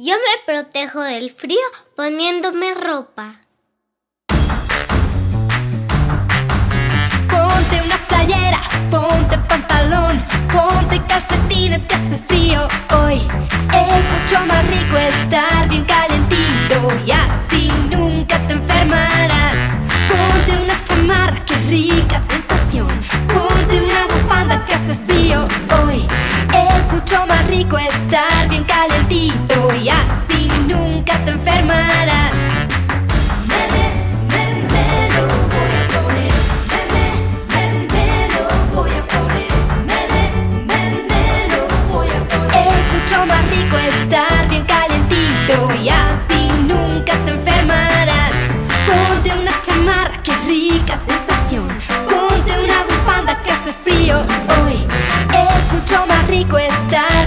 Yo me protejo del frío poniéndome ropa. Ponte una playera, ponte pantalón, ponte calcetines que hace frío. mucho más rico estar bien calentito y así nunca te enfermarás. Es mucho más rico estar bien calentito y así nunca te enfermarás. Ponte una chamarra que rica se rico.